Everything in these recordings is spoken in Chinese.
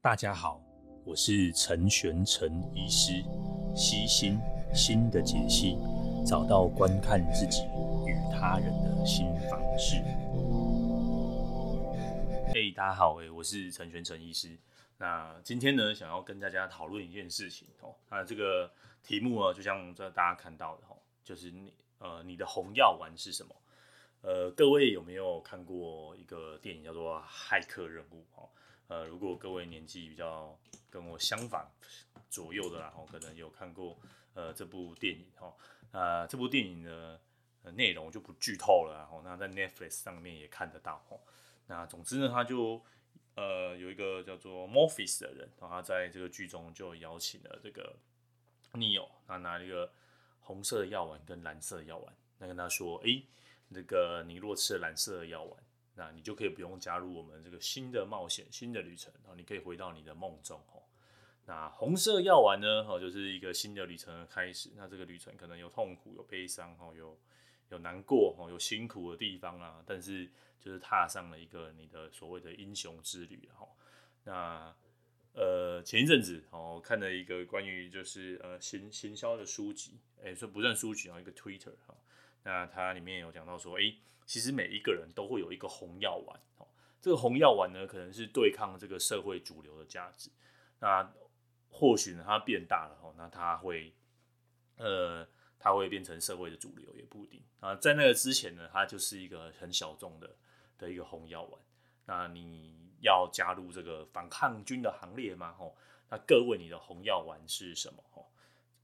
大家好，我是陈玄陈医师，悉心心的解析，找到观看自己与他人的新方式。嘿，大家好，我是陈玄陈医师。那今天呢，想要跟大家讨论一件事情哦。那这个题目啊，就像这大家看到的哦，就是你呃，你的红药丸是什么？呃，各位有没有看过一个电影叫做《骇客任务》哦？呃，如果各位年纪比较跟我相仿左右的啦，吼，可能有看过呃这部电影哦，那这部电影的内容就不剧透了，吼，那在 Netflix 上面也看得到，吼，那总之呢，他就呃有一个叫做 Morpheus 的人，然后他在这个剧中就邀请了这个 Neo，他拿一个红色的药丸跟蓝色的药丸，那跟他说，哎、欸，那个你若吃了蓝色的药丸。那你就可以不用加入我们这个新的冒险、新的旅程，然后你可以回到你的梦中哦。那红色药丸呢？哦，就是一个新的旅程的开始。那这个旅程可能有痛苦、有悲伤、哦，有有难过、哦，有辛苦的地方啊。但是就是踏上了一个你的所谓的英雄之旅哈。那呃，前一阵子哦，看了一个关于就是呃行行销的书籍，哎，说不算书籍啊，一个 Twitter 哈。那它里面有讲到说，哎。其实每一个人都会有一个红药丸哦，这个红药丸呢，可能是对抗这个社会主流的价值。那或许呢，它变大了哦，那它会，呃，它会变成社会的主流也不一定啊。在那个之前呢，它就是一个很小众的的一个红药丸。那你要加入这个反抗军的行列吗？哦，那各位，你的红药丸是什么？哦，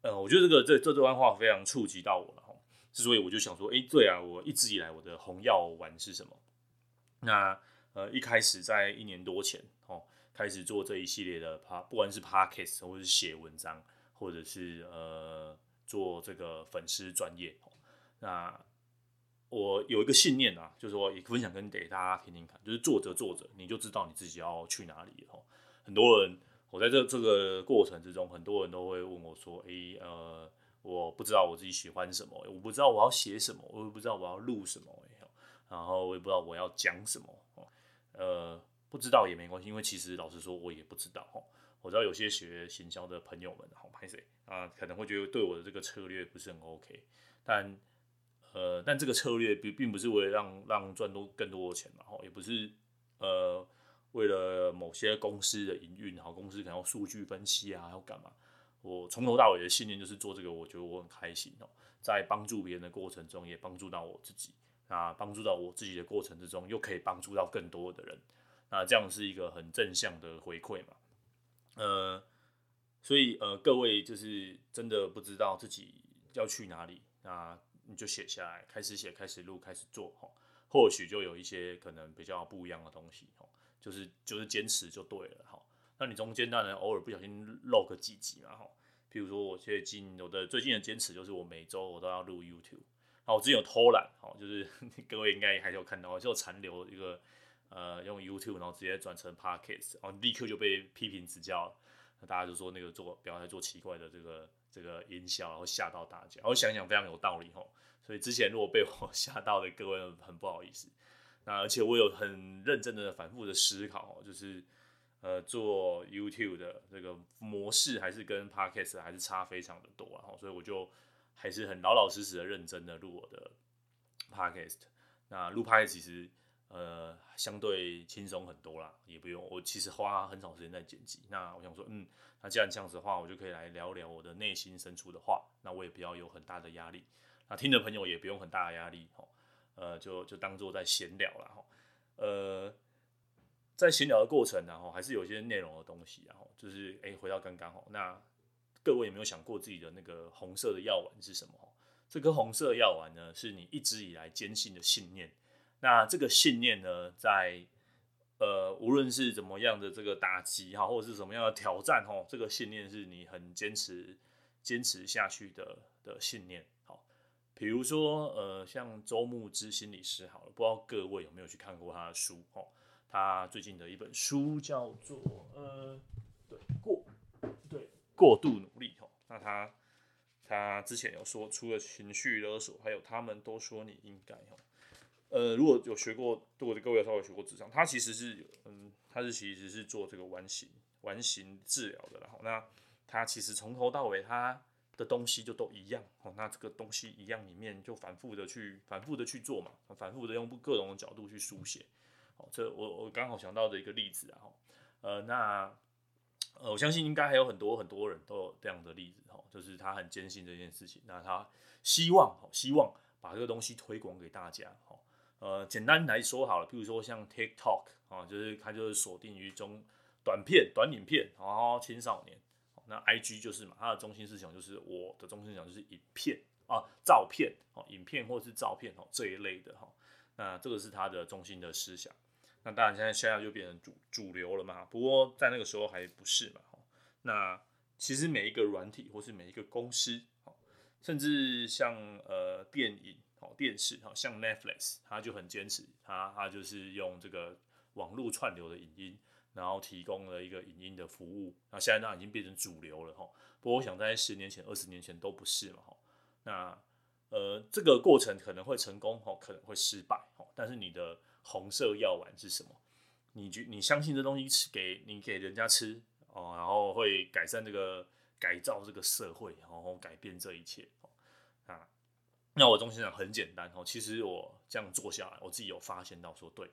呃，我觉得这个这这段话非常触及到我了。之所以我就想说，哎、对啊，我一直以来我的红药丸是什么？那呃，一开始在一年多前哦，开始做这一系列的 p 不管是 podcast 或者是写文章，或者是呃做这个粉丝专页。那我有一个信念啊，就是说也分享跟给大家听听看，就是做着做着，你就知道你自己要去哪里了。很多人，我在这这个过程之中，很多人都会问我说，哎、呃。我不知道我自己喜欢什么，我不知道我要写什么，我也不知道我要录什么，然后我也不知道我要讲什么，呃，不知道也没关系，因为其实老实说，我也不知道。我知道有些学行销的朋友们，好拍谁啊，可能会觉得对我的这个策略不是很 OK，但呃，但这个策略并并不是为了让让赚多更多的钱嘛，也不是呃为了某些公司的营运，好公司可能要数据分析啊，要干嘛？我从头到尾的信念就是做这个，我觉得我很开心哦，在帮助别人的过程中，也帮助到我自己。那帮助到我自己的过程之中，又可以帮助到更多的人。那这样是一个很正向的回馈嘛？呃，所以呃，各位就是真的不知道自己要去哪里，那你就写下来，开始写，开始录，开始做哈，或许就有一些可能比较不一样的东西哦，就是就是坚持就对了。那你中间当然偶尔不小心漏个几集嘛，哈，譬如说我最近有的最近的坚持就是我每周我都要录 YouTube，那我之前有偷懒，哈，就是 各位应该还是有看到，就残留一个呃用 YouTube 然后直接转成 Podcast，然后立刻就被批评指教了，那大家就说那个做不要再做奇怪的这个这个音效，然后吓到大家，我想想非常有道理，哈，所以之前如果被我吓到的各位很不好意思，那而且我有很认真的反复的思考，就是。呃，做 YouTube 的这个模式还是跟 Podcast 还是差非常的多，然后所以我就还是很老老实实的认真的录我的 Podcast。那录 Podcast 其实呃相对轻松很多啦，也不用我其实花很少时间在剪辑。那我想说，嗯，那既然这样子的话，我就可以来聊聊我的内心深处的话，那我也不要有很大的压力，那听的朋友也不用很大的压力，吼，呃，就就当做在闲聊啦，吼，呃。在闲聊的过程，然后还是有些内容的东西，然后就是哎，回到刚刚好，那各位有没有想过自己的那个红色的药丸是什么？这颗红色药丸呢，是你一直以来坚信的信念。那这个信念呢，在呃，无论是怎么样的这个打击哈，或者是什么样的挑战哈，这个信念是你很坚持坚持下去的的信念。好，比如说呃，像周牧之心理师，好了，不知道各位有没有去看过他的书哦。他最近的一本书叫做呃，对过对过度努力吼。那他他之前有说，除了情绪勒索，还有他们都说你应该吼。呃，如果有学过，如果各位稍微学过职场，他其实是嗯，他是其实是做这个完形完形治疗的，然后那他其实从头到尾他的东西就都一样，哦，那这个东西一样里面就反复的去反复的去做嘛，反复的用各种角度去书写，哦，这我我刚好想到的一个例子啊，呃，那呃我相信应该还有很多很多人都有这样的例子，哦，就是他很坚信这件事情，那他希望哦希望把这个东西推广给大家，哦。呃，简单来说好了，譬如说像 TikTok 啊，就是它就是锁定于中短片、短影片，然后青少年。那 IG 就是嘛，它的中心思想就是我的中心思想就是影片啊、照片哦、影片或者是照片哦这一类的哈。那这个是它的中心的思想。那当然现在现在就变成主主流了嘛，不过在那个时候还不是嘛。那其实每一个软体或是每一个公司，甚至像呃电影。电视哈，像 Netflix，它就很坚持，它它就是用这个网络串流的影音，然后提供了一个影音的服务。那现在它已经变成主流了哈。不过我想在十年前、二十年前都不是嘛哈。那呃，这个过程可能会成功哈，可能会失败哈。但是你的红色药丸是什么？你觉你相信这东西吃给你给人家吃哦，然后会改善这个改造这个社会，然后改变这一切哦啊。那我中心思想很简单哦，其实我这样做下来，我自己有发现到说，对，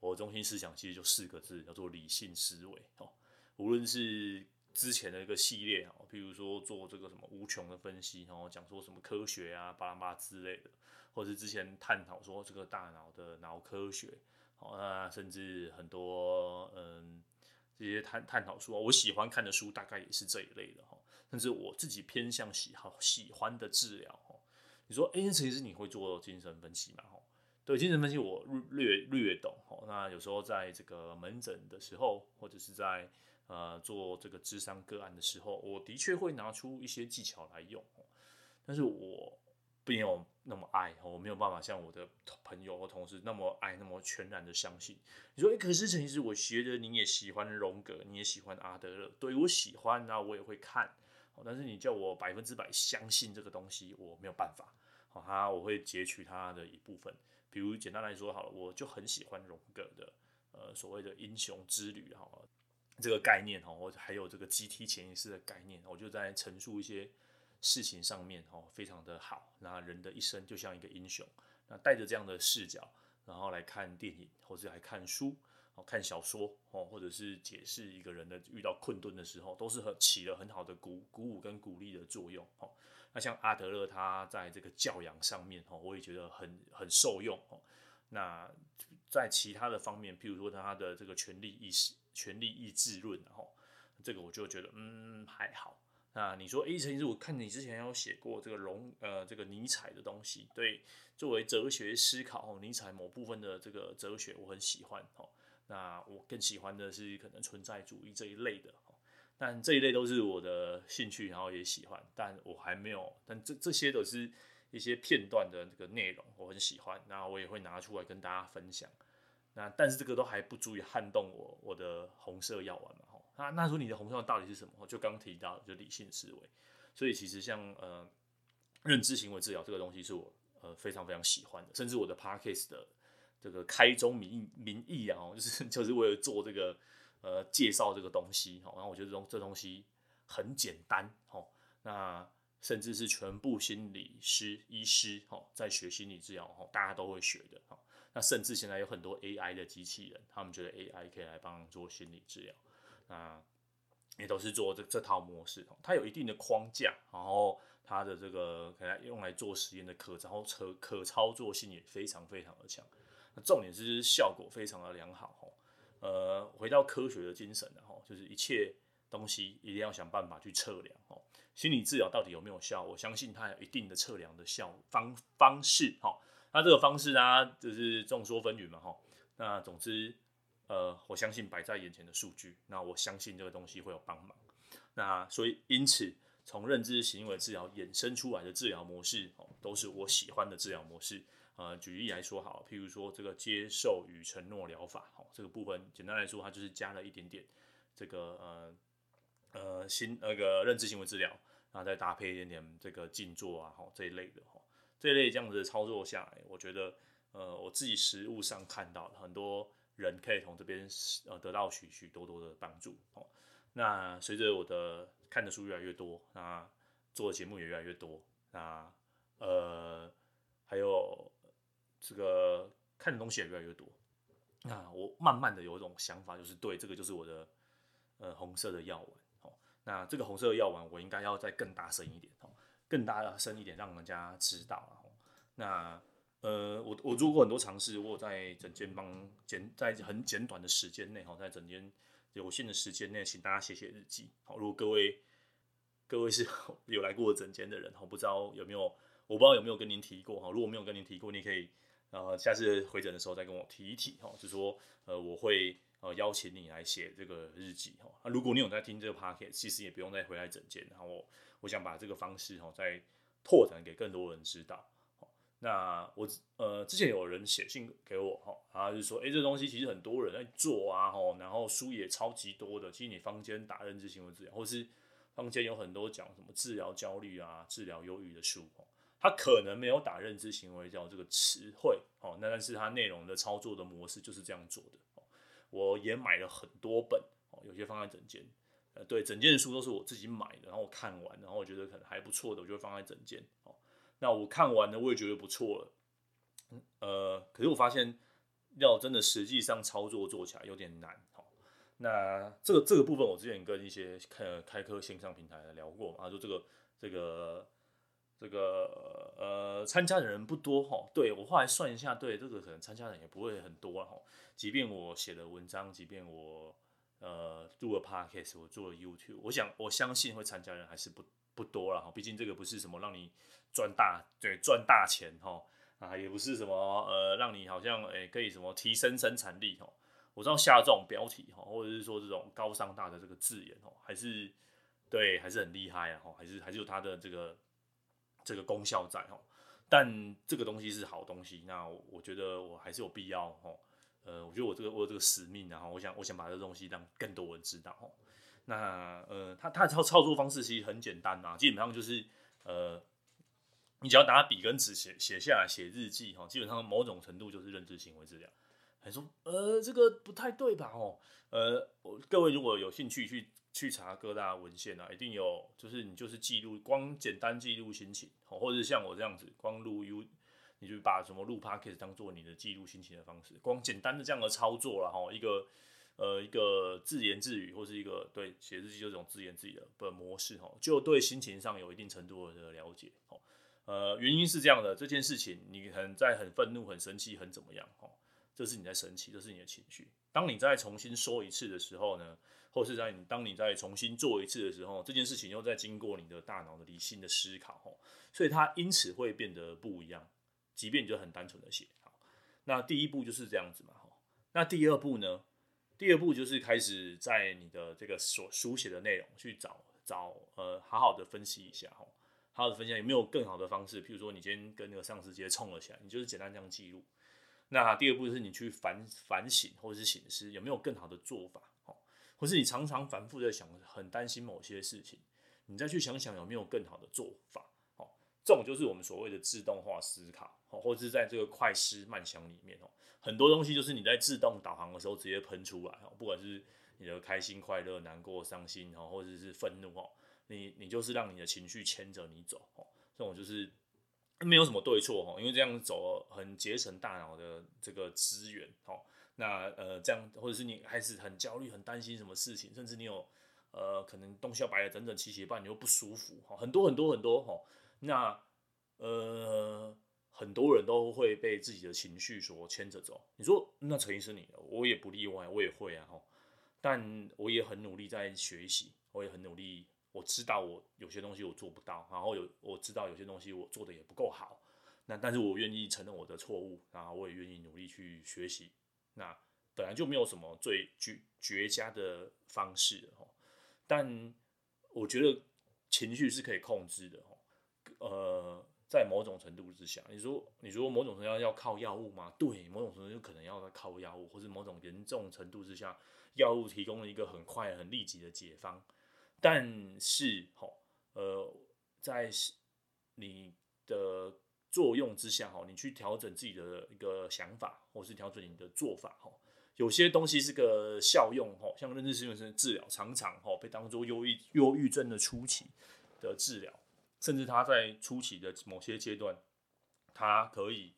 我中心思想其实就四个字，叫做理性思维哦。无论是之前的一个系列哦，譬如说做这个什么无穷的分析，然后讲说什么科学啊、巴拉巴之类的，或是之前探讨说这个大脑的脑科学，哦，那甚至很多嗯这些探探讨书，我喜欢看的书大概也是这一类的哈，甚至我自己偏向喜好喜欢的治疗。你说，哎、其实你会做精神分析吗？吼，对，精神分析我略略略懂。吼，那有时候在这个门诊的时候，或者是在呃做这个智商个案的时候，我的确会拿出一些技巧来用。但是我没有那么爱，我没有办法像我的朋友或同事那么爱，那么全然的相信。你说，哎、可是陈医师，我觉得你也喜欢荣格，你也喜欢阿德勒，对，我喜欢，那我也会看。但是你叫我百分之百相信这个东西，我没有办法。好，他我会截取他的一部分，比如简单来说好了，我就很喜欢荣格的呃所谓的英雄之旅哈，这个概念哈，我还有这个集体潜意识的概念，我就在陈述一些事情上面哦，非常的好。那人的一生就像一个英雄，那带着这样的视角，然后来看电影或者来看书，哦看小说哦，或者是解释一个人的遇到困顿的时候，都是很起了很好的鼓鼓舞跟鼓励的作用哦。那像阿德勒，他在这个教养上面，哦我也觉得很很受用。那在其他的方面，譬如说他的这个权力意识、权力意志论，这个我就觉得嗯还好。那你说，哎，陈医师，我看你之前有写过这个荣呃这个尼采的东西，对，作为哲学思考，哦尼采某部分的这个哲学我很喜欢。哦那我更喜欢的是可能存在主义这一类的。哦但这一类都是我的兴趣，然后也喜欢，但我还没有，但这这些都是一些片段的这个内容，我很喜欢，那我也会拿出来跟大家分享。那但是这个都还不足以撼动我我的红色药丸嘛，那。那时候你的红色药丸到底是什么？就刚提到就理性思维，所以其实像呃认知行为治疗这个东西是我呃非常非常喜欢的，甚至我的 Podcast 的这个开宗明明义啊，就是 就是为了做这个。呃，介绍这个东西，好然后我觉得这这东西很简单，好那甚至是全部心理师、医师，好在学心理治疗，大家都会学的，好那甚至现在有很多 AI 的机器人，他们觉得 AI 可以来帮做心理治疗，那也都是做这这套模式，它有一定的框架，然后它的这个可能用来做实验的可操可可操作性也非常非常的强，那重点是效果非常的良好。呃，回到科学的精神，就是一切东西一定要想办法去测量哦。心理治疗到底有没有效？我相信它有一定的测量的效方方式哈。那这个方式呢，就是众说纷纭嘛哈。那总之，呃，我相信摆在眼前的数据，那我相信这个东西会有帮忙。那所以因此，从认知行为治疗衍生出来的治疗模式哦，都是我喜欢的治疗模式。呃，举例来说好，譬如说这个接受与承诺疗法，好，这个部分简单来说，它就是加了一点点这个呃呃新那个认知行为治疗，然后再搭配一点点这个静坐啊，好这一类的哈，这一类这样子的操作下来，我觉得呃我自己实务上看到很多人可以从这边呃得到许许多多的帮助哦。那随着我的看的书越来越多，那做的节目也越来越多，那呃还有这个看的东西也越来越多，那我慢慢的有一种想法，就是对，这个就是我的呃红色的药丸。哦，那这个红色的药丸我应该要再更大声一点，哦，更大声一点，让人家知道。那呃，我我做过很多尝试，我在整间帮简在很简短的时间内，哈，在整间有限的时间内，请大家写写日记。好，如果各位各位是 有来过整间的人，哈，不知道有没有，我不知道有没有跟您提过，哈，如果没有跟您提过，你可以呃下次回诊的时候再跟我提一提，哈，就说呃我会呃邀请你来写这个日记，哈。那如果你有在听这个 podcast，其实也不用再回来整间，然后我我想把这个方式哈再拓展给更多人知道。那我呃之前有人写信给我哈，他就说，哎、这东西其实很多人在做啊，哈，然后书也超级多的。其实你坊间打认知行为治疗，或是坊间有很多讲什么治疗焦虑啊、治疗忧郁的书，它可能没有打认知行为叫这个词汇，哦，那但是它内容的操作的模式就是这样做的。我也买了很多本，哦，有些放在整间，呃，对，整间的书都是我自己买的，然后我看完，然后我觉得可能还不错的，我就会放在整间，哦。那我看完了，我也觉得不错了，呃，可是我发现要真的实际上操作做起来有点难，那这个这个部分，我之前跟一些开开课线上平台聊过嘛，就这个这个这个呃参加的人不多哈，对，我后来算一下，对，这个可能参加的人也不会很多哈，即便我写的文章，即便我呃录了 podcast，我做了 YouTube，我想我相信会参加人还是不不多了哈，毕竟这个不是什么让你。赚大对赚大钱哈啊，也不是什么呃让你好像诶、可以什么提升生产力哈，我知道下这种标题哈，或者是说这种高商大的这个字眼哦，还是对还是很厉害啊哈，还是还是有它的这个这个功效在哈。但这个东西是好东西，那我觉得我还是有必要哈。呃，我觉得我这个我有这个使命，然后我想我想把这个东西让更多人知道。那呃，它它操操作方式其实很简单啊，基本上就是呃。你只要拿笔跟纸写写下来写日记哈，基本上某种程度就是认知行为治疗。还说呃这个不太对吧？哦呃，各位如果有兴趣去去查各大文献啊，一定有就是你就是记录光简单记录心情，或者是像我这样子光录 U，你就把什么录 p o c a s t 当做你的记录心情的方式，光简单的这样的操作了哈，一个呃一个自言自语或是一个对写日记这种自言自语的模式哈，就对心情上有一定程度的了解哦。呃，原因是这样的，这件事情你可能在很愤怒、很生气、很怎么样哦，这是你在生气，这是你的情绪。当你再重新说一次的时候呢，或是在你当你再重新做一次的时候，这件事情又在经过你的大脑的理性的思考哦，所以它因此会变得不一样。即便你就很单纯的写，好，那第一步就是这样子嘛，哈。那第二步呢？第二步就是开始在你的这个所书写的内容去找找呃，好好的分析一下，哈。好好的分享有没有更好的方式？譬如说，你今天跟那个上司直接冲了起来，你就是简单这样记录。那第二步就是你去反反省或者是醒思，有没有更好的做法？哦，或是你常常反复的想，很担心某些事情，你再去想想有没有更好的做法？这种就是我们所谓的自动化思考，哦，或者是在这个快思慢想里面，哦，很多东西就是你在自动导航的时候直接喷出来，哦，不管是你的开心、快乐、难过、伤心，哦，或者是愤怒，哦。你你就是让你的情绪牵着你走哦，这种就是没有什么对错哦，因为这样走很节省大脑的这个资源哦。那呃这样或者是你还是很焦虑、很担心什么事情，甚至你有呃可能东西要摆得整整齐齐，不然你又不舒服哈，很多很多很多哈。那呃很多人都会被自己的情绪所牵着走。你说那陈医生你，我也不例外，我也会啊哈。但我也很努力在学习，我也很努力。我知道我有些东西我做不到，然后有我知道有些东西我做的也不够好，那但是我愿意承认我的错误，然后我也愿意努力去学习。那本来就没有什么最绝绝佳的方式哦，但我觉得情绪是可以控制的。呃，在某种程度之下，你说你说某种程度要靠药物吗？对，某种程度就可能要靠药物，或是某种严重程度之下，药物提供了一个很快很立即的解方。但是，哈，呃，在你的作用之下，哈，你去调整自己的一个想法，或是调整你的做法，哈，有些东西是个效用哈，像认知行为的治疗，常常哈被当做忧郁忧郁症的初期的治疗，甚至他在初期的某些阶段，它可以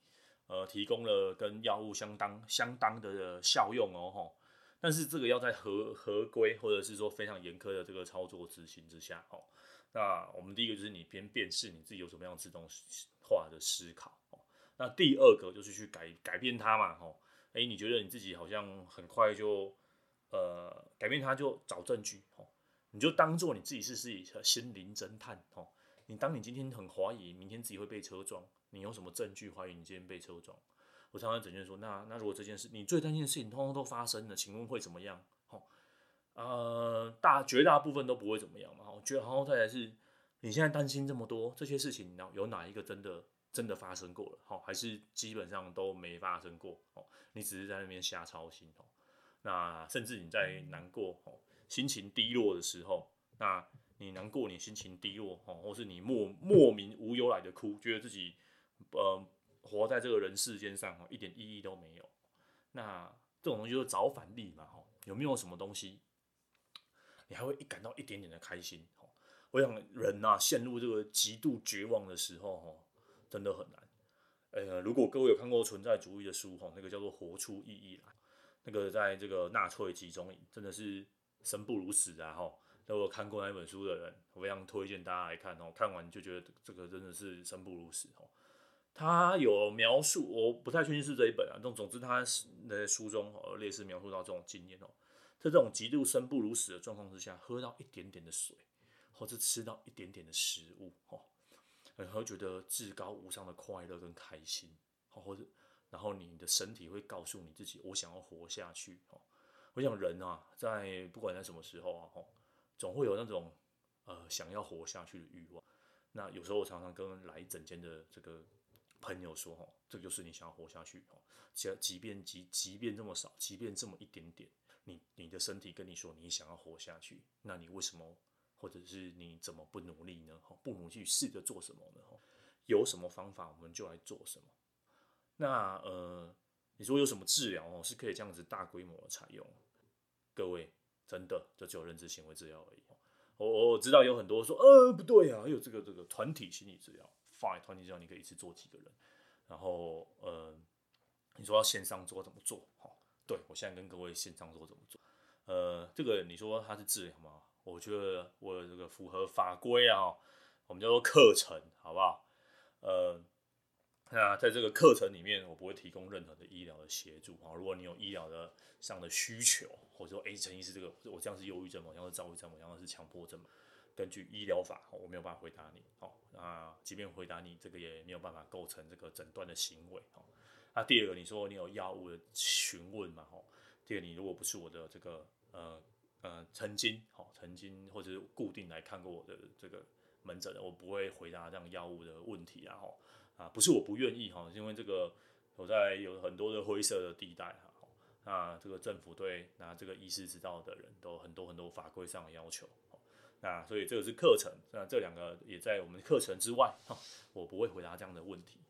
呃提供了跟药物相当相当的效用哦哈。但是这个要在合合规或者是说非常严苛的这个操作执行之下哦。那我们第一个就是你边辨识你自己有什么样自动化的思考哦。那第二个就是去改改变它嘛，吼，哎，你觉得你自己好像很快就，呃，改变它就找证据，吼，你就当做你自己是是一个心灵侦探，哦，你当你今天很怀疑明天自己会被车撞，你有什么证据怀疑你今天被车撞？我常常整天说，那那如果这件事你最担心的事情通通都发生了，请问会怎么样？哦，呃，大绝大部分都不会怎么样嘛，我觉得好像再来是，你现在担心这么多这些事情，然后有哪一个真的？真的发生过了，好，还是基本上都没发生过，哦，你只是在那边瞎操心，哦，那甚至你在难过，心情低落的时候，那你难过，你心情低落，哦，或是你莫莫名无由来的哭，觉得自己，呃，活在这个人世间上，一点意义都没有，那这种东西就是找反例嘛，有没有什么东西，你还会一感到一点点的开心，我想人呐，陷入这个极度绝望的时候，哈。真的很难，呃，如果各位有看过存在主义的书，哈，那个叫做《活出意义来》，那个在这个纳粹集中营真的是生不如死啊，哈。如果看过那本书的人，我非常推荐大家来看哦，看完就觉得这个真的是生不如死哦。他有描述，我不太确定是这一本啊，总总之他在书中哦，类似描述到这种经验哦，在这种极度生不如死的状况之下，喝到一点点的水，或者吃到一点点的食物，哦。然后觉得至高无上的快乐跟开心哦，或者，然后你的身体会告诉你自己，我想要活下去哦。我想人啊，在不管在什么时候啊，总会有那种呃想要活下去的欲望。那有时候我常常跟来诊间的这个朋友说，哈，这就是你想要活下去。即即便即即便这么少，即便这么一点点，你你的身体跟你说你想要活下去，那你为什么？或者是你怎么不努力呢？不努力试着做什么呢？有什么方法我们就来做什么。那呃，你说有什么治疗哦是可以这样子大规模的采用？各位真的就只有认知行为治疗而已。我我知道有很多说呃不对啊，还有这个这个团体心理治疗，fine 团体治疗你可以一次做几个人。然后呃，你说要线上做怎么做？哈，对我现在跟各位线上做怎么做？呃，这个你说它是治疗吗？我觉得我这个符合法规啊，我们叫做课程，好不好？呃，那在这个课程里面，我不会提供任何的医疗的协助啊。如果你有医疗的上的需求，或者说，哎，陈医师，这个我这样是忧郁症？我这样是躁郁症？我这样是强迫症吗？根据医疗法，我没有办法回答你。好，那即便回答你，这个也没有办法构成这个诊断的行为。好，那第二个，你说你有药物的询问嘛？哈，第二，你如果不是我的这个呃。呃，曾经好，曾经或者是固定来看过我的这个门诊的，我不会回答这样药物的问题啊，哈啊，不是我不愿意哈，因为这个我在有很多的灰色的地带哈，那这个政府对拿这个医师执照的人都很多很多法规上的要求，那所以这个是课程，那这两个也在我们课程之外哈，我不会回答这样的问题，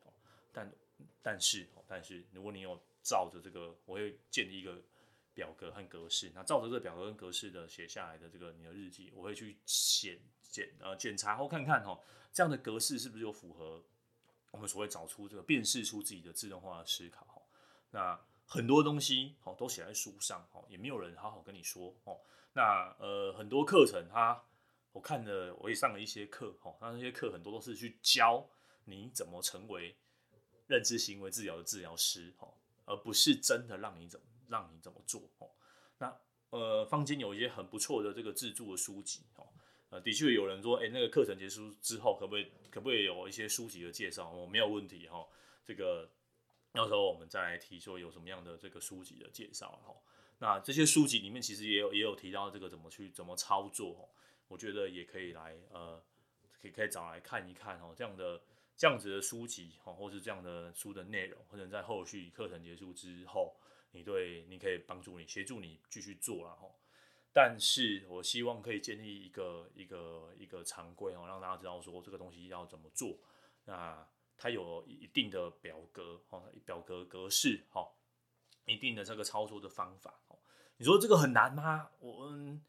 但但是但是如果你有照着这个，我会建立一个。表格和格式，那照着这个表格跟格式的写下来的这个你的日记，我会去检检呃检查后看看哈，这样的格式是不是有符合我们所谓找出这个辨识出自己的自动化的思考。那很多东西哦都写在书上哦，也没有人好好跟你说哦。那呃很多课程他我看了我也上了一些课哈，那那些课很多都是去教你怎么成为认知行为治疗的治疗师哈，而不是真的让你怎么。让你怎么做哦？那呃，坊间有一些很不错的这个自助的书籍哦。呃，的确有人说，哎，那个课程结束之后，可不可以可不可以有一些书籍的介绍？我没有问题哈。这个到时候我们再来提说有什么样的这个书籍的介绍哈。那这些书籍里面其实也有也有提到这个怎么去怎么操作，我觉得也可以来呃，可以可以找来看一看哦。这样的这样子的书籍哈，或是这样的书的内容，或者在后续课程结束之后。你对，你可以帮助你协助你继续做了哈，但是我希望可以建立一个一个一个常规哦，让大家知道说这个东西要怎么做。那它有一定的表格哈，表格格式哈。一定的这个操作的方法哦。你说这个很难吗？我嗯，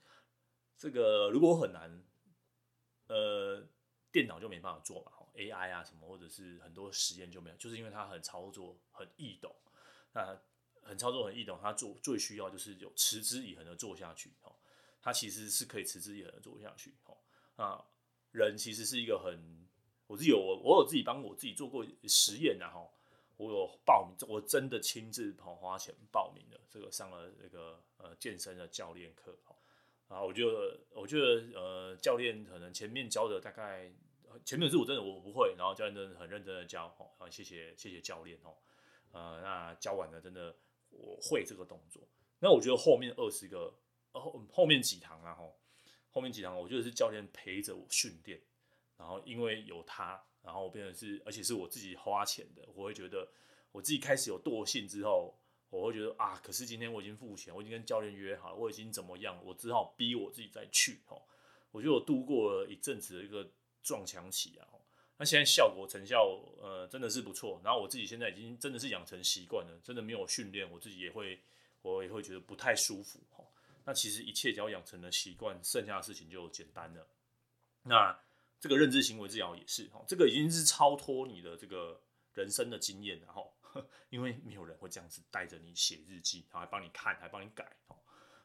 这个如果很难，呃，电脑就没办法做嘛，AI 啊什么，或者是很多实验就没有，就是因为它很操作很易懂，那很操作很易懂，他做最需要就是有持之以恒的做下去哦，他其实是可以持之以恒的做下去哦，啊，人其实是一个很，我是有我我有自己帮我自己做过实验然后。我有报名，我真的亲自跑花钱报名了，这个上了那个呃健身的教练课，啊，我觉得我觉得呃教练可能前面教的大概前面是我真的我不会，然后教练真的很认真的教，哦，啊谢谢谢谢教练哦，呃那教完了真的我会这个动作，那我觉得后面二十个后后面几堂啊吼，后面几堂我觉得是教练陪着我训练，然后因为有他。然后变成是，而且是我自己花钱的，我会觉得我自己开始有惰性之后，我会觉得啊，可是今天我已经付钱，我已经跟教练约好，我已经怎么样，我只好逼我自己再去哦。我觉得我度过了一阵子的一个撞墙期啊，那现在效果成效呃真的是不错。然后我自己现在已经真的是养成习惯了，真的没有训练，我自己也会我也会觉得不太舒服哈。那其实一切只要养成了习惯，剩下的事情就简单了。那。这个认知行为治疗也是哈，这个已经是超脱你的这个人生的经验了哈，因为没有人会这样子带着你写日记，还帮你看，还帮你改。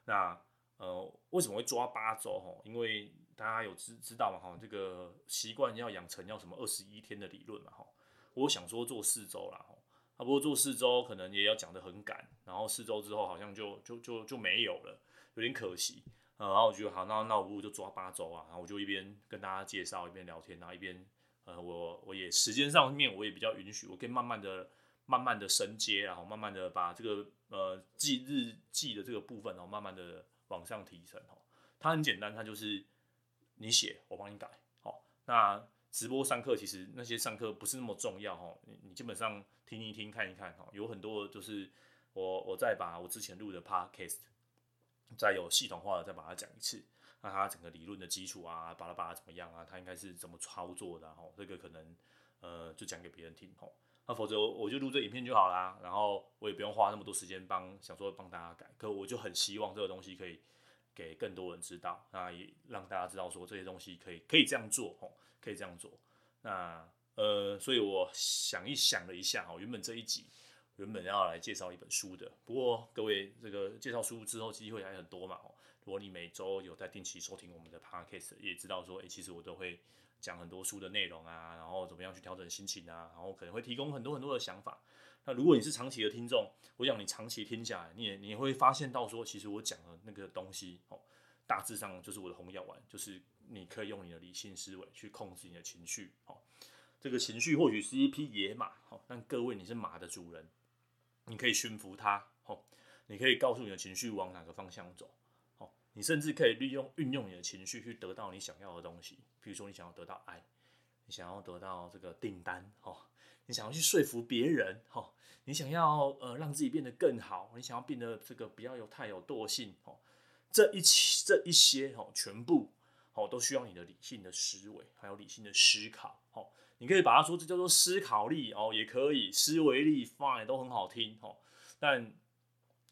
那呃，为什么会抓八周哈？因为大家有知知道嘛哈，这个习惯要养成要什么二十一天的理论嘛哈。我想说做四周啦哈，不过做四周可能也要讲得很赶，然后四周之后好像就就就就没有了，有点可惜。呃，然后我觉得好，那那我不如就抓八周啊，然后我就一边跟大家介绍，一边聊天，然后一边呃，我我也时间上面我也比较允许，我可以慢慢的、慢慢的升阶，然后慢慢的把这个呃记日记的这个部分，然后慢慢的往上提升。哦，它很简单，它就是你写，我帮你改。好，那直播上课其实那些上课不是那么重要哈，你你基本上听一听，看一看哈，有很多就是我我再把我之前录的 podcast。再有系统化的再把它讲一次，那它整个理论的基础啊，巴拉巴拉怎么样啊？它应该是怎么操作的？吼，这个可能呃就讲给别人听吼，那否则我就录这影片就好啦，然后我也不用花那么多时间帮想说帮大家改，可我就很希望这个东西可以给更多人知道，那也让大家知道说这些东西可以可以这样做吼，可以这样做。那呃，所以我想一想了一下哦，原本这一集。原本要来介绍一本书的，不过各位这个介绍书之后机会还很多嘛。如果你每周有在定期收听我们的 podcast，也知道说，诶、其实我都会讲很多书的内容啊，然后怎么样去调整心情啊，然后可能会提供很多很多的想法。那如果你是长期的听众，我想你长期听下来，你也你会发现到说，其实我讲的那个东西哦，大致上就是我的红药丸，就是你可以用你的理性思维去控制你的情绪。哦，这个情绪或许是一匹野马，哦，但各位你是马的主人。你可以驯服它，哦，你可以告诉你的情绪往哪个方向走，吼，你甚至可以利用运用你的情绪去得到你想要的东西，比如说你想要得到爱，你想要得到这个订单，哦，你想要去说服别人，哦，你想要呃让自己变得更好，你想要变得这个不要有太有惰性，哦，这一这一些，吼，全部，吼，都需要你的理性的思维，还有理性的思考，吼。你可以把它说这叫做思考力哦，也可以思维力，fine 都很好听哦。但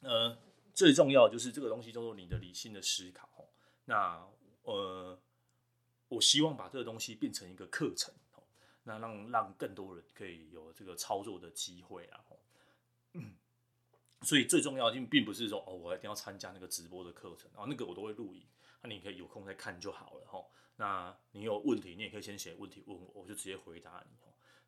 呃，最重要就是这个东西叫做你的理性的思考。那呃，我希望把这个东西变成一个课程哦，那让让更多人可以有这个操作的机会啊。所以最重要的并不是说哦，我一定要参加那个直播的课程，然后那个我都会录影，那你可以有空再看就好了哈。那你有问题，你也可以先写问题问我，我就直接回答你。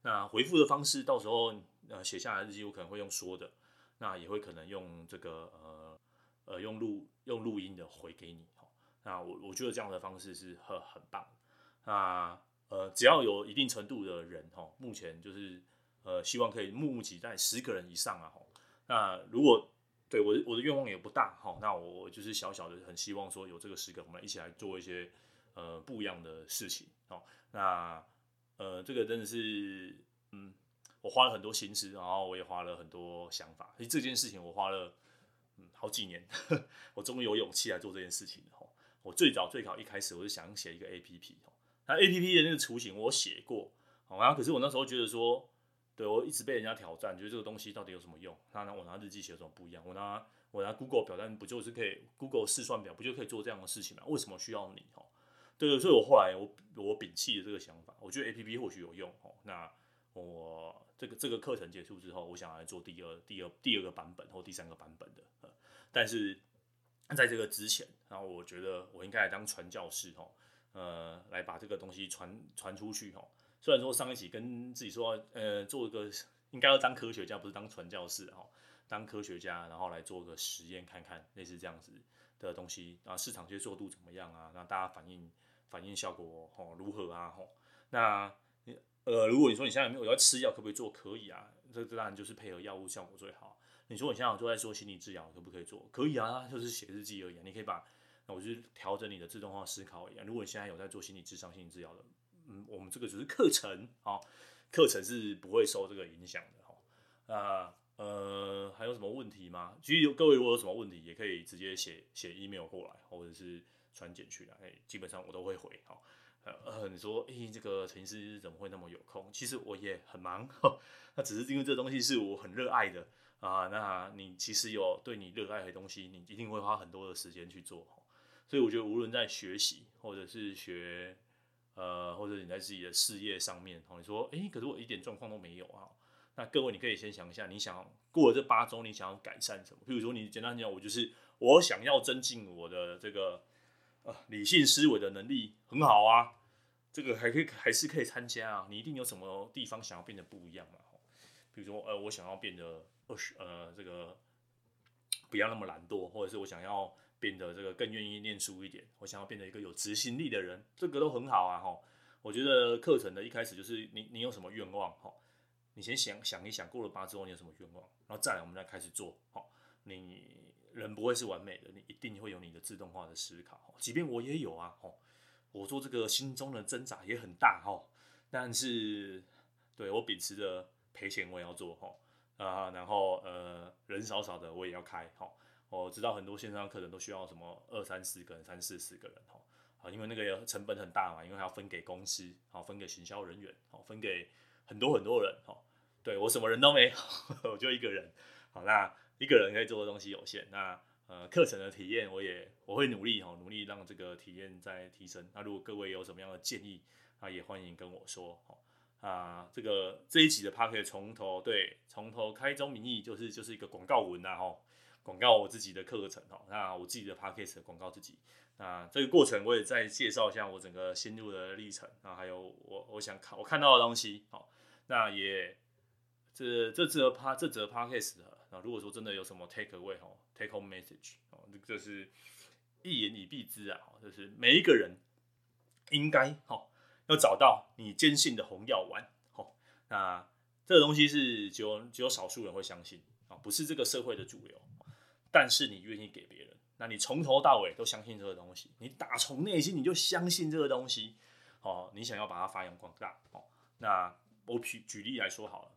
那回复的方式，到时候呃写下来日记，我可能会用说的，那也会可能用这个呃呃用录用录音的回给你。那我我觉得这样的方式是很很棒。那呃只要有一定程度的人哈，目前就是呃希望可以募集在十个人以上啊。那如果对我我的愿望也不大哈，那我就是小小的很希望说有这个十个，我们一起来做一些。呃，不一样的事情哦。那呃，这个真的是，嗯，我花了很多心思，然后我也花了很多想法。其实这件事情我花了嗯好几年，我终于有勇气来做这件事情了。我最早最早一开始我就想写一个 APP 哦，那 APP 的那个雏形我写过，好啊，可是我那时候觉得说，对，我一直被人家挑战，觉得这个东西到底有什么用？那我拿日记写有什么不一样？我拿我拿 Google 表单不就是可以 Google 试算表不就可以做这样的事情吗？为什么需要你？哦，对，所以我后来我我摒弃了这个想法，我觉得 APP 或许有用哦。那我这个这个课程结束之后，我想来做第二第二第二个版本或第三个版本的。但是在这个之前，然后我觉得我应该来当传教士哦，呃，来把这个东西传传出去哦。虽然说上一期跟自己说，呃，做一个应该要当科学家，不是当传教士哈，当科学家，然后来做个实验看看，类似这样子的东西啊，市场接受度怎么样啊？那大家反应反应效果哦如何啊？吼，那呃，如果你说你现在没有要吃药，可不可以做？可以啊，这当然就是配合药物效果最好。你说你现在都在做心理治疗，可不可以做？可以啊，就是写日记而已。你可以把那我就调整你的自动化思考而已啊。如果你现在有在做心理智商、心理治疗的。嗯，我们这个只是课程啊，课程是不会受这个影响的哈。那呃，还有什么问题吗？其实各位如果有什么问题，也可以直接写写 email 过来，或者是传简讯来，基本上我都会回哈。呃，你说，哎、这个陈医师怎么会那么有空？其实我也很忙，那只是因为这东西是我很热爱的啊。那你其实有对你热爱的东西，你一定会花很多的时间去做。所以我觉得，无论在学习或者是学。呃，或者你在自己的事业上面，你说，哎，可是我一点状况都没有啊。那各位，你可以先想一下，你想过了这八周，你想要改善什么？譬如说，你简单讲，我就是我想要增进我的这个呃理性思维的能力，很好啊。这个还可以，还是可以参加啊。你一定有什么地方想要变得不一样嘛？比如说，呃，我想要变得二十，呃，这个不要那么懒惰，或者是我想要。变得这个更愿意念书一点，我想要变得一个有执行力的人，这个都很好啊哈。我觉得课程的一开始就是你你有什么愿望哈，你先想想一想，过了八之后你有什么愿望，然后再来我们再开始做哈。你人不会是完美的，你一定会有你的自动化的思考，即便我也有啊哈。我做这个心中的挣扎也很大哈，但是对我秉持着赔钱我也要做哈啊，然后呃人少少的我也要开哈。我知道很多线上课程都需要什么二三四个人、三四十个人哈，啊，因为那个成本很大嘛，因为还要分给公司，好，分给行销人员，好，分给很多很多人，哈，对我什么人都没有，我就一个人，好，那一个人可以做的东西有限，那呃，课程的体验我也我会努力哈，努力让这个体验再提升。那如果各位有什么样的建议，啊，也欢迎跟我说，啊，这个这一集的 Podcast 从头对，从头开宗明义就是就是一个广告文呐，哈。广告我自己的课程哦，那我自己的 podcast 广告自己，那这个过程我也再介绍一下我整个心路的历程啊，还有我我想看我看到的东西，好，那也这这则 p 这则 podcast 啊，如果说真的有什么 take away 哦，take home message 哦，这是一言以蔽之啊，就是每一个人应该哈要找到你坚信的红药丸，好，那这个东西是只有只有少数人会相信啊，不是这个社会的主流。但是你愿意给别人，那你从头到尾都相信这个东西，你打从内心你就相信这个东西，哦，你想要把它发扬光大，哦，那我举举例来说好了，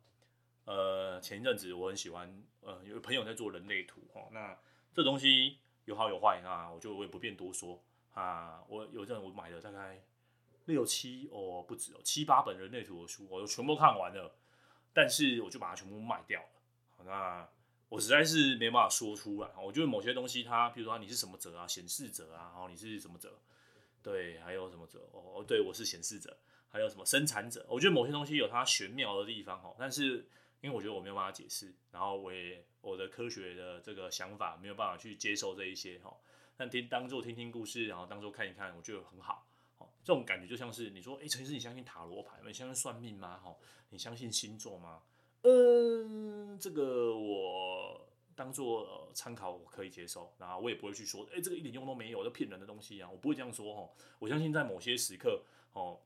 呃，前一阵子我很喜欢，呃，有朋友在做人类图，哦，那这东西有好有坏，那我就我也不便多说。啊，我有阵我买了大概六七哦不止哦七八本人类图的书，我都全部看完了，但是我就把它全部卖掉了，好，那。我实在是没办法说出来，我觉得某些东西它，比如说你是什么者啊，显示者啊，然后你是什么者，对，还有什么者，哦，对，我是显示者，还有什么生产者，我觉得某些东西有它玄妙的地方，但是因为我觉得我没有办法解释，然后我也我的科学的这个想法没有办法去接受这一些，哈，但听当做听听故事，然后当做看一看，我觉得很好，这种感觉就像是你说，哎，陈医师，你相信塔罗牌吗？你相信算命吗？哈，你相信星座吗？嗯，这个我当做参考，我可以接受。然后我也不会去说，哎，这个一点用都没有，这骗人的东西啊！我不会这样说哈。我相信在某些时刻，哦，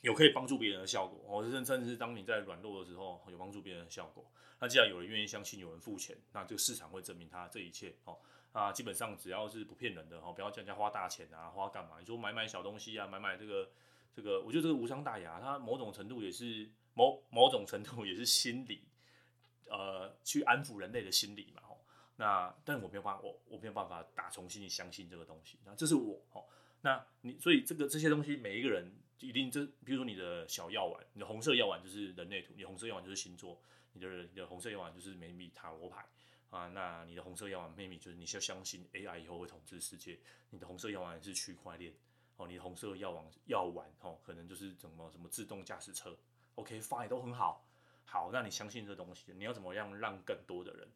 有可以帮助别人的效果。哦，甚至是当你在软弱的时候，有帮助别人的效果。那既然有人愿意相信，有人付钱，那这个市场会证明他这一切。哦，啊，基本上只要是不骗人的，哦，不要叫人家花大钱啊，花干嘛？你说买买小东西啊，买买这个这个，我觉得这个无伤大雅。它某种程度也是。某某种程度也是心理，呃，去安抚人类的心理嘛，哦那但我没有办法，我我没有办法打从心里相信这个东西。那这是我哦，那你所以这个这些东西，每一个人一定这，比如说你的小药丸，你的红色药丸就是人类图，你红色药丸就是星座，你的你的红色药丸就是美米塔罗牌啊，那你的红色药丸 maybe 就是你需要相信 AI 以后会统治世界，你的红色药丸是区块链，哦，你的红色药丸药丸哦，可能就是什么什么自动驾驶车，OK fine 都很好，好，那你相信这东西，你要怎么样让更多的人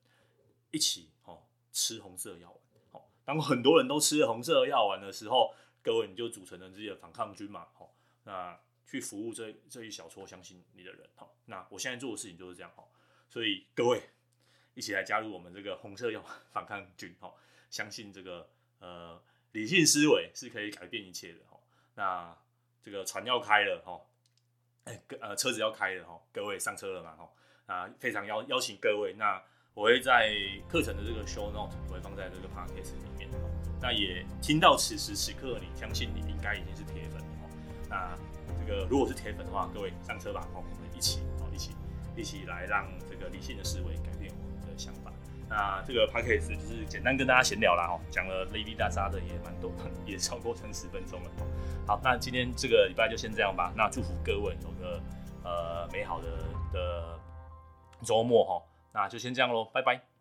一起哦吃红色药丸？好，当很多人都吃了红色药丸的时候，各位你就组成了自己的反抗军嘛，好。那去服务这这一小撮相信你的人，好，那我现在做的事情就是这样，好，所以各位一起来加入我们这个红色药反抗军，好，相信这个呃理性思维是可以改变一切的，哈，那这个船要开了，哈，哎，呃，车子要开了，哈，各位上车了嘛，哈，啊，非常邀邀请各位，那我会在课程的这个 show note 我会放在这个 podcast 里面，那也听到此时此刻，你相信你应该已经是铁粉。那这个如果是铁粉的话，各位上车吧，好，我们一起，好，一起，一起来让这个理性的思维改变我们的想法。那这个 podcast 就是简单跟大家闲聊啦，哦，讲了 Lady 大家的也蛮多，也超过成十分钟了。好，那今天这个礼拜就先这样吧。那祝福各位有个呃美好的的周末哈，那就先这样喽，拜拜。